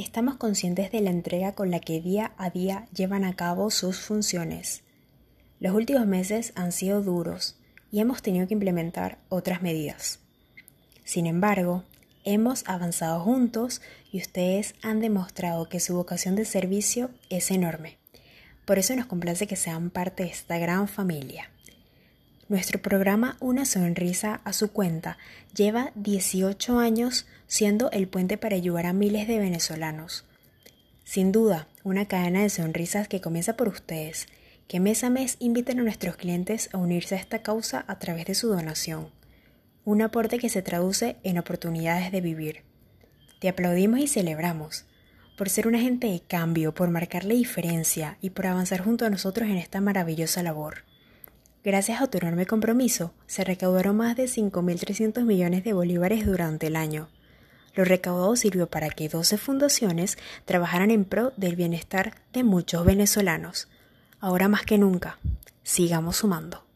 Estamos conscientes de la entrega con la que día a día llevan a cabo sus funciones. Los últimos meses han sido duros y hemos tenido que implementar otras medidas. Sin embargo, hemos avanzado juntos y ustedes han demostrado que su vocación de servicio es enorme. Por eso nos complace que sean parte de esta gran familia. Nuestro programa Una Sonrisa a su cuenta lleva 18 años siendo el puente para ayudar a miles de venezolanos. Sin duda, una cadena de sonrisas que comienza por ustedes, que mes a mes inviten a nuestros clientes a unirse a esta causa a través de su donación. Un aporte que se traduce en oportunidades de vivir. Te aplaudimos y celebramos por ser un agente de cambio, por marcar la diferencia y por avanzar junto a nosotros en esta maravillosa labor. Gracias a tu enorme compromiso, se recaudaron más de 5.300 millones de bolívares durante el año. Lo recaudado sirvió para que 12 fundaciones trabajaran en pro del bienestar de muchos venezolanos. Ahora más que nunca, sigamos sumando.